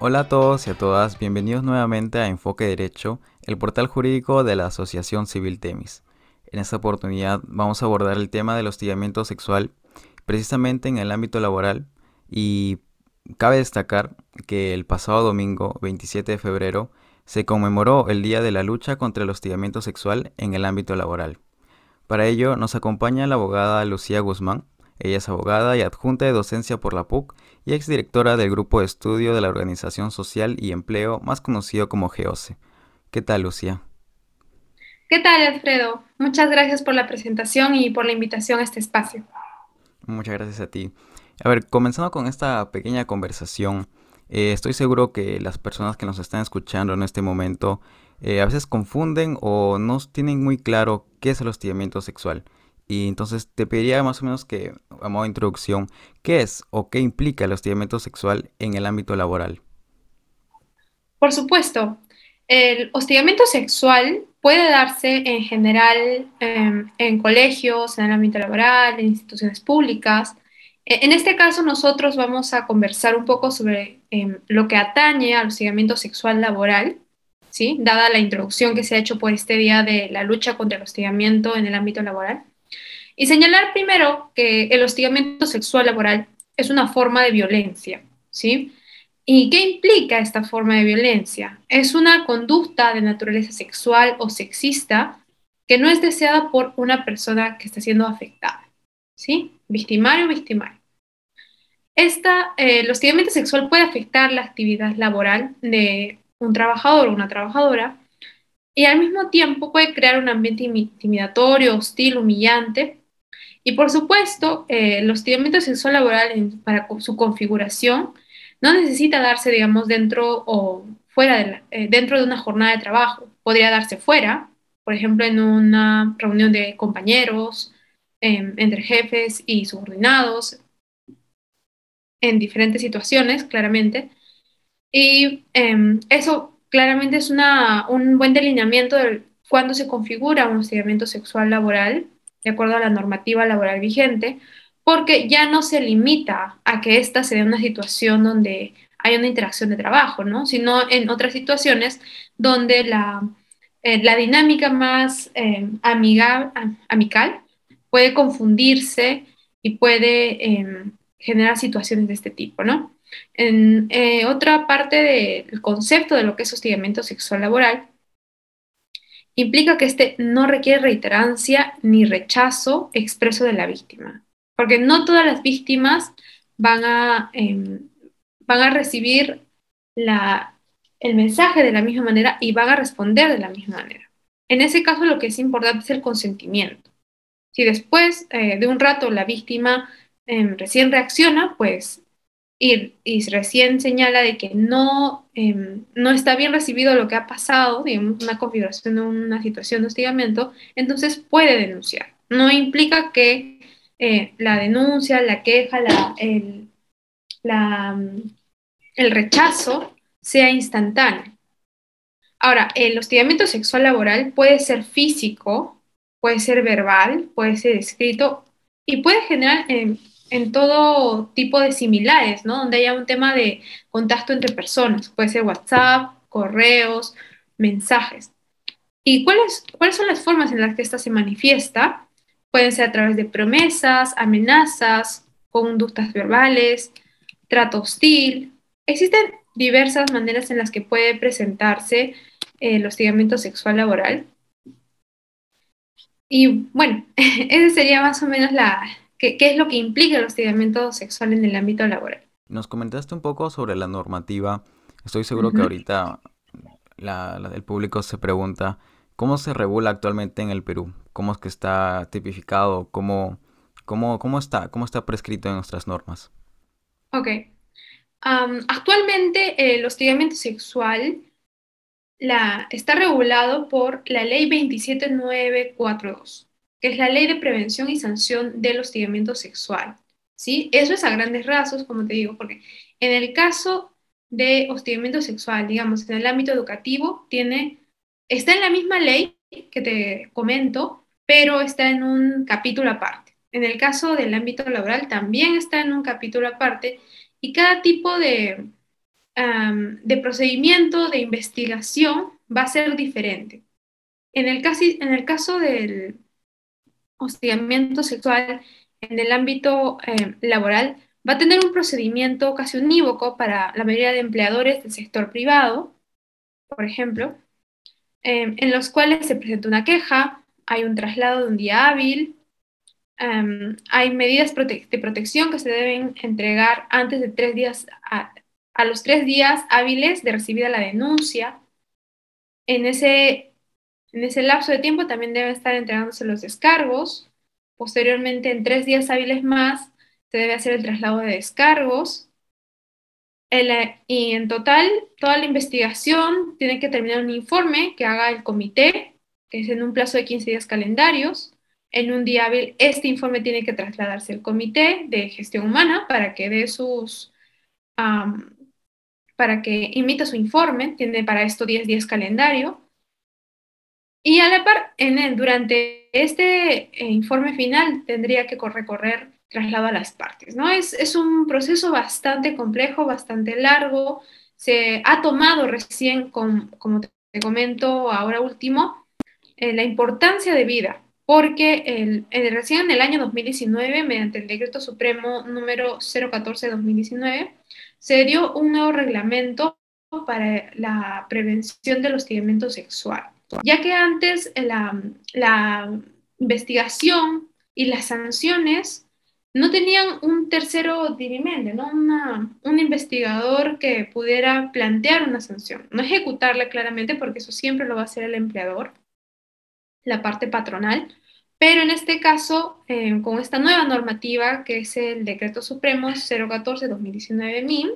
Hola a todos y a todas, bienvenidos nuevamente a Enfoque Derecho, el portal jurídico de la Asociación Civil Temis. En esta oportunidad vamos a abordar el tema del hostigamiento sexual precisamente en el ámbito laboral y cabe destacar que el pasado domingo 27 de febrero se conmemoró el Día de la Lucha contra el Hostigamiento Sexual en el ámbito laboral. Para ello nos acompaña la abogada Lucía Guzmán, ella es abogada y adjunta de docencia por la PUC y exdirectora del Grupo de Estudio de la Organización Social y Empleo, más conocido como GEOSE. ¿Qué tal, Lucía? ¿Qué tal, Alfredo? Muchas gracias por la presentación y por la invitación a este espacio. Muchas gracias a ti. A ver, comenzando con esta pequeña conversación, eh, estoy seguro que las personas que nos están escuchando en este momento eh, a veces confunden o no tienen muy claro qué es el hostigamiento sexual. Y entonces te pediría más o menos que, a modo de introducción, ¿qué es o qué implica el hostigamiento sexual en el ámbito laboral? Por supuesto, el hostigamiento sexual puede darse en general em, en colegios, en el ámbito laboral, en instituciones públicas. E, en este caso, nosotros vamos a conversar un poco sobre em, lo que atañe al hostigamiento sexual laboral, ¿sí? dada la introducción que se ha hecho por este día de la lucha contra el hostigamiento en el ámbito laboral. Y señalar primero que el hostigamiento sexual laboral es una forma de violencia, ¿sí? ¿Y qué implica esta forma de violencia? Es una conducta de naturaleza sexual o sexista que no es deseada por una persona que está siendo afectada, ¿sí? Victimario o victimario. Esta, eh, el hostigamiento sexual puede afectar la actividad laboral de un trabajador o una trabajadora y al mismo tiempo puede crear un ambiente intimidatorio, hostil, humillante y por supuesto, eh, el hostigamiento sexual laboral para su configuración no necesita darse, digamos, dentro o fuera de eh, dentro de una jornada de trabajo. Podría darse fuera, por ejemplo, en una reunión de compañeros, em, entre jefes y subordinados, en diferentes situaciones, claramente. Y em, eso claramente es una, un buen delineamiento de cuándo se configura un hostigamiento sexual laboral de acuerdo a la normativa laboral vigente, porque ya no se limita a que ésta se dé una situación donde hay una interacción de trabajo, ¿no? Sino en otras situaciones donde la, eh, la dinámica más eh, amical puede confundirse y puede em, generar situaciones de este tipo, ¿no? En eh, otra parte del concepto de lo que es hostigamiento sexual laboral implica que este no requiere reiterancia ni rechazo expreso de la víctima, porque no todas las víctimas van a, em, van a recibir el mensaje de la misma manera y van a responder de la misma manera. En ese caso lo que es importante es el consentimiento. Si después eh, de un rato la víctima em, recién reacciona, pues y, recién señala de que no, em, no está bien recibido lo que ha pasado, digamos, una configuración de una situación de hostigamiento, entonces puede denunciar. No implica que eh, la denuncia, la queja, la, el, el rechazo sea instantáneo. Ahora, el hostigamiento sexual laboral puede ser físico, puede ser verbal, puede ser escrito y puede generar em, en todo tipo de similares, ¿no? Donde haya un tema de contacto entre personas, puede ser WhatsApp, correos, mensajes. ¿Y cuáles, cuáles son las formas en las que ésta se manifiesta? Pueden ser a través de promesas, amenazas, conductas verbales, trato hostil. Existen diversas maneras en las que puede presentarse el hostigamiento sexual laboral. Y bueno, esa sería más o menos la, ¿Qué, es lo que implica el hostigamiento sexual en el ámbito laboral? Nos comentaste un poco sobre la normativa. Estoy seguro que ahorita el público se pregunta, ¿cómo se regula actualmente en el Perú? ¿Cómo es que está tipificado? ¿Cómo, cómo, cómo, está, cómo está prescrito en nuestras normas? Ok. actualmente el hostigamiento sexual la, está regulado por la ley 27942 que es la Ley de Prevención y Sanción del Hostigamiento Sexual. ¿sí? Eso es a grandes rasgos, como te digo, porque en el caso de hostigamiento sexual, digamos, en el ámbito educativo, tiene, está en la misma ley que te comento, pero está en un capítulo aparte. En el caso del ámbito laboral también está en un capítulo aparte y cada tipo de, de procedimiento de investigación va a ser diferente. En el, en el caso del hostigamiento sexual en el ámbito eh, laboral, va a tener un procedimiento casi unívoco para la mayoría de empleadores del sector privado, por ejemplo, em, en los cuales se presenta una queja, hay un traslado de un día hábil, em, hay medidas de protección que se deben entregar antes de tres días, a, a, los tres días hábiles de recibida la denuncia. En ese, en ese lapso de tiempo también deben estar entregándose los descargos. Posteriormente, en tres días hábiles más, se debe hacer el traslado de descargos. y en total, toda la investigación tiene que terminar un informe que haga el comité, que es en un plazo de 15 días calendarios. En un día hábil, este informe tiene que trasladarse al comité de gestión humana para que dé sus, para que imita su informe, tiene para esto 10 días calendario. Y a la par, en durante este eh, informe final tendría que recorrer traslado a las partes, ¿no? Es, es un proceso bastante complejo, bastante largo, se ha tomado recién, como te comento ahora último, eh, la importancia de vida, porque el, recién en el año 2019, mediante el decreto supremo número 014-2019, se dio un nuevo reglamento para la prevención del hostigamiento sexual, ya que antes la, la investigación y las sanciones no tenían un tercero dirimente, ¿no? un investigador que pudiera plantear una sanción, no ejecutarla claramente, porque eso siempre lo va a hacer el empleador, la parte patronal, pero en este caso, eh, con esta nueva normativa, que es el Decreto Supremo 014-2019-MIM,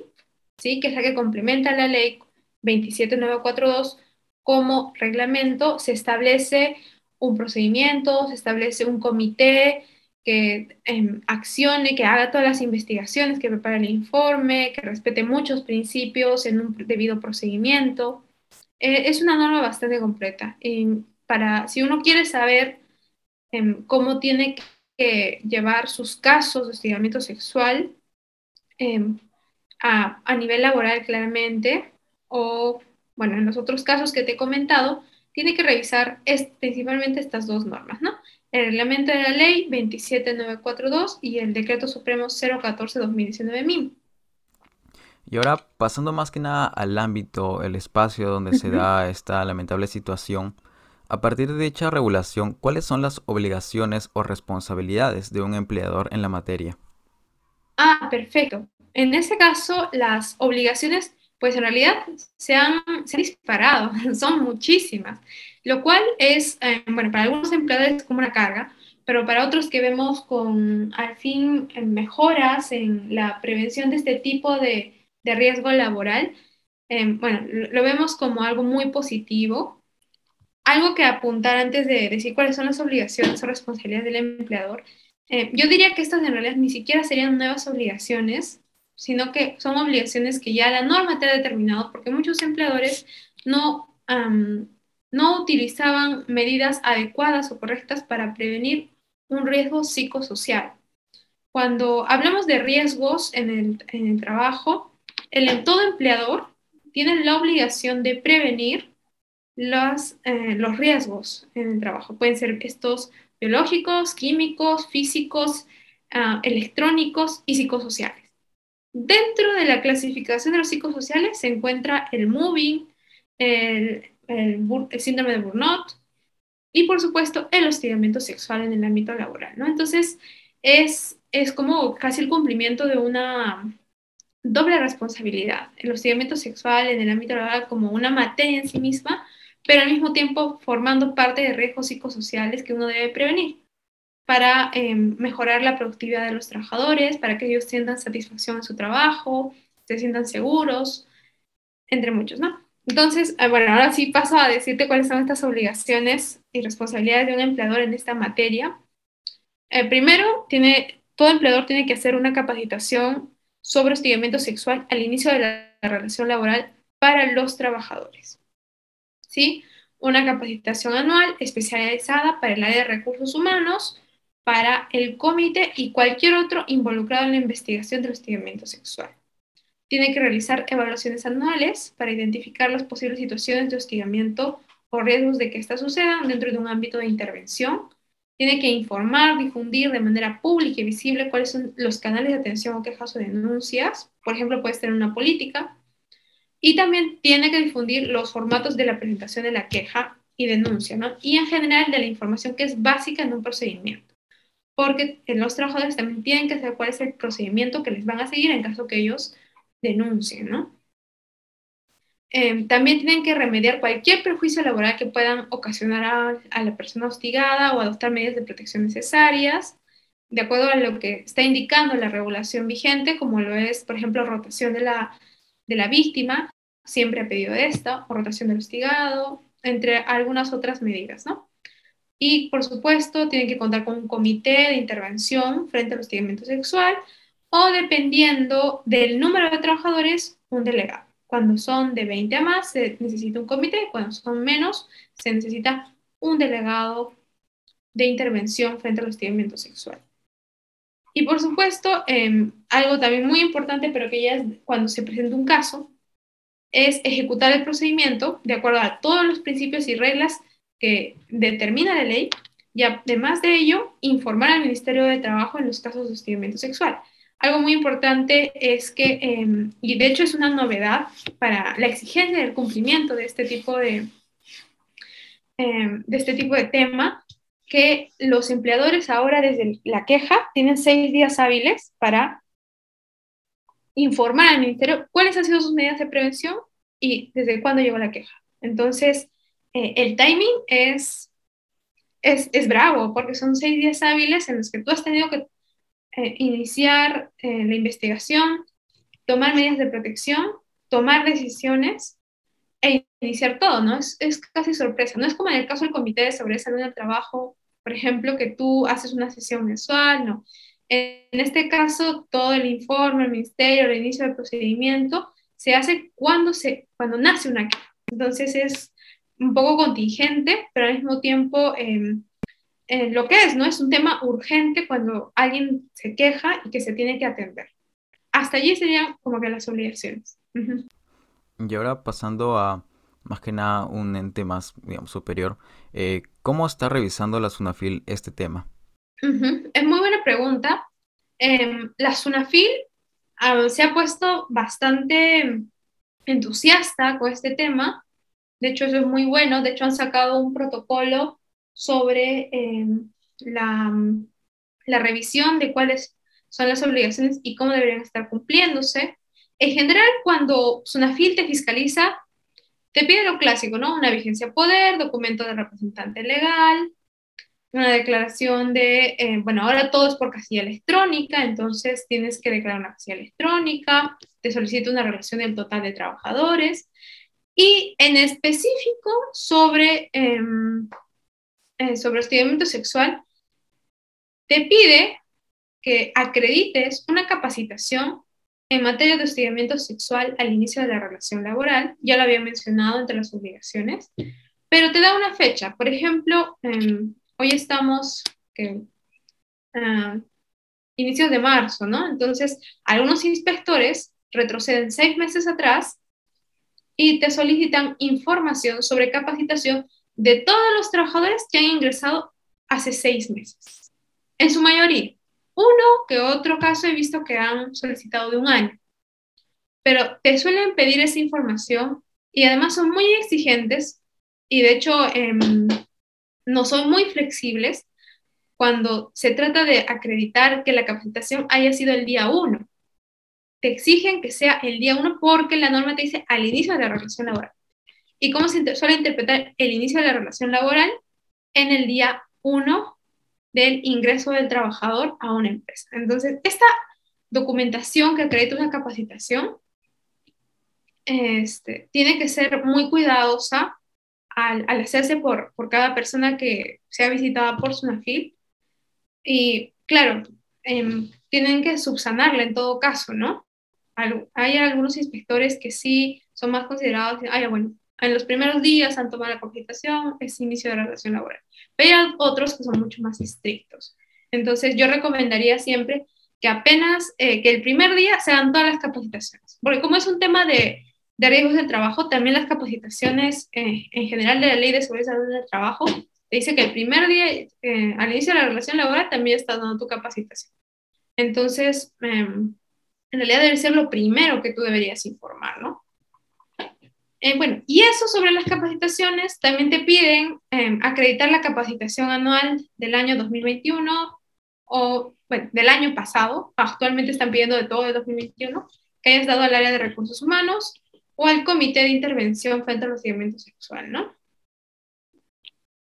¿sí? que es la que complementa la ley 27942 como reglamento, se establece un procedimiento, se establece un comité que em, accione, que haga todas las investigaciones, que prepare el informe, que respete muchos principios en un debido procedimiento. Eh, es una norma bastante completa. para, si uno quiere saber em, cómo tiene que llevar sus casos de hostigamiento sexual em, a, a nivel laboral claramente, o bueno, en los otros casos que te he comentado, tiene que revisar principalmente estas dos normas, ¿no? el reglamento de la ley 27942 y el decreto supremo 014-2019 MIM. Y ahora, pasando más que nada al ámbito, el espacio donde se da esta lamentable situación, a partir de dicha regulación, ¿cuáles son las obligaciones o responsabilidades de un empleador en la materia? Ah, perfecto. En ese caso, las obligaciones, pues en realidad se han, se disparado, son muchísimas lo cual es, eh, bueno, para algunos empleadores como una carga, pero para otros que vemos con, al fin, mejoras en la prevención de este tipo de, de riesgo laboral, eh, bueno, lo, vemos como algo muy positivo. Algo que apuntar antes de decir cuáles son las obligaciones o responsabilidades del empleador. Eh, yo diría que estas en realidad ni siquiera serían nuevas obligaciones, sino que son obligaciones que ya la norma te ha determinado, porque muchos empleadores no no utilizaban medidas adecuadas o correctas para prevenir un riesgo psicosocial. Cuando hablamos de riesgos en el, trabajo, el, todo empleador tiene la obligación de prevenir los, eh, los riesgos en el trabajo. Pueden ser estos biológicos, químicos, físicos, ah, electrónicos y psicosociales. Dentro de la clasificación de los psicosociales se encuentra el moving, el, síndrome de burnout y por supuesto el hostigamiento sexual en el ámbito laboral, ¿no? Entonces es, es como casi el cumplimiento de una doble responsabilidad, el hostigamiento sexual en el ámbito laboral como una materia en sí misma, pero al mismo tiempo formando parte de riesgos psicosociales que uno debe prevenir para em, mejorar la productividad de los trabajadores, para que ellos sientan satisfacción en su trabajo, se sientan seguros, entre muchos, ¿no? Entonces, ah, bueno, ahora sí paso a decirte cuáles son estas obligaciones y responsabilidades de un empleador en esta materia. Eh, primero, tiene, todo empleador tiene que hacer una capacitación sobre hostigamiento sexual al inicio de la, relación laboral para los trabajadores. ¿Sí? Una capacitación anual especializada para el área de recursos humanos, para el comité y cualquier otro involucrado en la investigación del hostigamiento sexual tiene que realizar evaluaciones anuales para identificar las posibles situaciones de hostigamiento o riesgos de que éstas sucedan dentro de un ámbito de intervención. Tiene que informar, difundir de manera pública y visible cuáles son los canales de atención o quejas o denuncias. Por ejemplo, puede ser una política. Y también tiene que difundir los formatos de la presentación de la queja y denuncia, ¿no? Y en general de la información que es básica en un procedimiento. Porque los trabajadores también tienen que saber cuál es el procedimiento que les van a seguir en caso que ellos denuncien, ¿no? Em, también tienen que remediar cualquier perjuicio laboral que puedan ocasionar a, la persona hostigada o adoptar medidas de protección necesarias, de acuerdo a lo que está indicando la regulación vigente, como lo es, por ejemplo, rotación de la, de la víctima, siempre ha pedido esta, o rotación del hostigado, entre algunas otras medidas, ¿no? Y, por supuesto, tienen que contar con un comité de intervención frente al hostigamiento sexual o, dependiendo del número de trabajadores, un delegado. Cuando son de 20 a más, se necesita un comité, cuando son menos, se necesita un delegado de intervención frente al hostigamiento sexual. Y por supuesto, em, algo también muy importante, pero que ya es cuando se presenta un caso, es ejecutar el procedimiento de acuerdo a todos los principios y reglas que determina la ley y además de ello, informar al Ministerio de Trabajo en los casos de hostigamiento sexual. Algo muy importante es que, em, y de hecho es una novedad para la exigencia del cumplimiento de este tipo de, em, de este tipo de tema, que los empleadores ahora desde la queja tienen seis días hábiles para informar al ministerio cuáles han sido sus medidas de prevención y desde cuándo llegó la queja. Entonces, eh, el timing es, es, es bravo porque son seis días hábiles en los que tú has tenido que eh, iniciar eh, la investigación, tomar medidas de protección, tomar decisiones e iniciar todo, ¿no? Es, es, casi sorpresa. No es como en el caso del Comité de Seguridad Salud del Trabajo, por ejemplo, que tú haces una sesión mensual, no. En este caso, todo el informe, el ministerio, el inicio del procedimiento, se hace cuando, se, cuando nace una queja. Entonces es un poco contingente, pero al mismo tiempo eh, eh, lo que es, ¿no? Es un tema urgente cuando alguien se queja y que se tiene que atender. Hasta allí serían como que las obligaciones. Y ahora pasando a más que nada un ente más, digamos, superior, eh, ¿cómo está revisando la SUNAFIL este tema? Es muy buena pregunta. Em, la SUNAFIL ah, se ha puesto bastante entusiasta con este tema. De hecho, eso es muy bueno. De hecho, han sacado un protocolo sobre em, la, la, revisión de cuáles son las obligaciones y cómo deberían estar cumpliéndose. En general, cuando SUNAFIL te fiscaliza, te pide lo clásico, ¿no? Una vigencia poder, documento de representante legal, una declaración de, eh, bueno, ahora todo es por casilla electrónica, entonces tienes que declarar una casilla electrónica, te solicita una relación del total de trabajadores y en específico sobre em, eh, sobre hostigamiento sexual, te pide que acredites una capacitación en materia de hostigamiento sexual al inicio de la relación laboral, ya lo había mencionado entre las obligaciones, pero te da una fecha. Por ejemplo, em, hoy estamos, que ah, inicios de marzo, ¿no? Entonces, algunos inspectores retroceden seis meses atrás y te solicitan información sobre capacitación de todos los trabajadores que han ingresado hace seis meses. En su mayoría, uno que otro caso he visto que han solicitado de un año, pero te suelen pedir esa información y además son muy exigentes y de hecho em, no son muy flexibles cuando se trata de acreditar que la capacitación haya sido el día uno. Te exigen que sea el día uno porque la norma te dice al inicio de la relación laboral y cómo se suele interpretar el inicio de la relación laboral en el día 1 del ingreso del trabajador a una empresa. Entonces, esta documentación que acredita una capacitación este, tiene que ser muy cuidadosa al, al hacerse por, por, cada persona que sea visitada por SUNAFIL. Y claro, eh, tienen que subsanarla en todo caso, ¿no? Hay algunos inspectores que sí son más considerados, ay, bueno, en los primeros días han tomado la capacitación, es inicio de la relación laboral. Pero hay otros que son mucho más estrictos. Entonces, yo recomendaría siempre que apenas, eh, que el primer día se dan todas las capacitaciones. Porque como es un tema de, de riesgos del trabajo, también las capacitaciones eh, en general de la ley de seguridad del trabajo te dice que el primer día, eh, al inicio de la relación laboral, también estás dando tu capacitación. Entonces, em, en realidad debe ser lo primero que tú deberías informar, ¿no? Eh, bueno, y eso sobre las capacitaciones, también te piden em, acreditar la capacitación anual del año 2021 o, bueno, del año pasado, actualmente están pidiendo de todo el 2021, que hayas dado al área de recursos humanos o al comité de intervención frente al hostigamiento sexual, ¿no?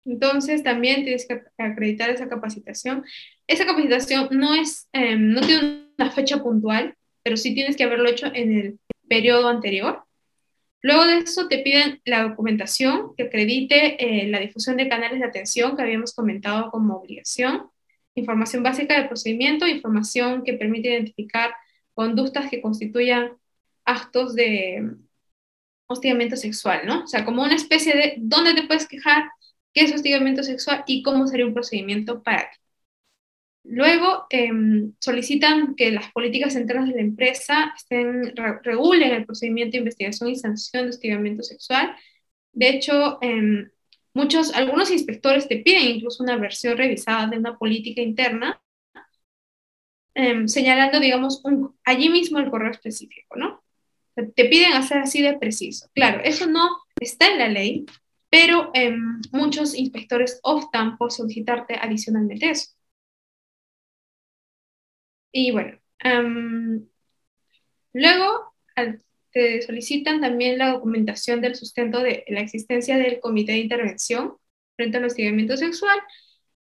Entonces, también tienes que acreditar esa capacitación. Esa capacitación no, es, em, no tiene una fecha puntual, pero sí tienes que haberlo hecho en el periodo anterior. Luego de eso te piden la documentación que acredite eh, la difusión de canales de atención que habíamos comentado como obligación, información básica del procedimiento, información que permite identificar conductas que constituyan actos de hostigamiento sexual, ¿no? O sea, como una especie de dónde te puedes quejar, qué es hostigamiento sexual y cómo sería un procedimiento para ti. Luego em, solicitan que las políticas internas de la empresa estén, regulen el procedimiento de investigación y sanción de hostigamiento sexual. De hecho, em, muchos, algunos inspectores te piden incluso una versión revisada de una política interna, em, señalando, digamos, allí mismo el correo específico, ¿no? Te piden hacer así de preciso. Claro, eso no está en la ley, pero muchos inspectores optan por solicitarte adicionalmente eso. Y bueno, luego te solicitan también la documentación del sustento de la existencia del comité de intervención frente al hostigamiento sexual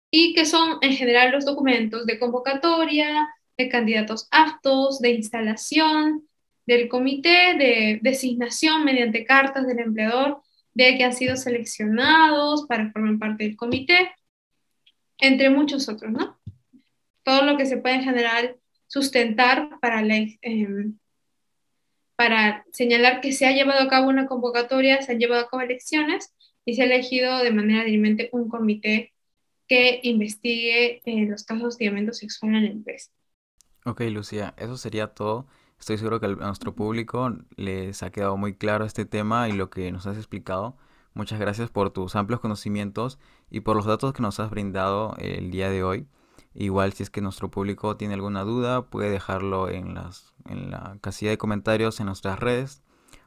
y que son en general los documentos de convocatoria, de candidatos aptos, de instalación del comité, de designación mediante cartas del empleador de que han sido seleccionados para formar parte del comité, entre muchos otros, ¿no? Todo lo que se puede en general sustentar para, em, para señalar que se ha llevado a cabo una convocatoria, se han llevado a cabo elecciones y se ha elegido de manera dirimente un comité que investigue eh, los casos de hostigamiento sexual en la empresa. Ok, Lucía, eso sería todo. Estoy seguro que a nuestro público les ha quedado muy claro este tema y lo que nos has explicado. Muchas gracias por tus amplios conocimientos y por los datos que nos has brindado el día de hoy. Igual si es que nuestro público tiene alguna duda, puede dejarlo en, las, en la casilla de comentarios en nuestras redes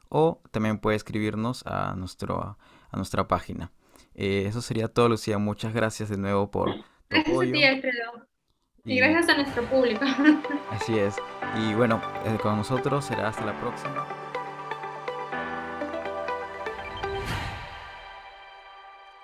o también puede escribirnos a, nuestro, a nuestra página. Eh, eso sería todo, Lucía. Muchas gracias de nuevo por tu gracias a ti, Alfredo. Y, gracias a nuestro público. Así es. Y bueno, eh, con nosotros será hasta la próxima.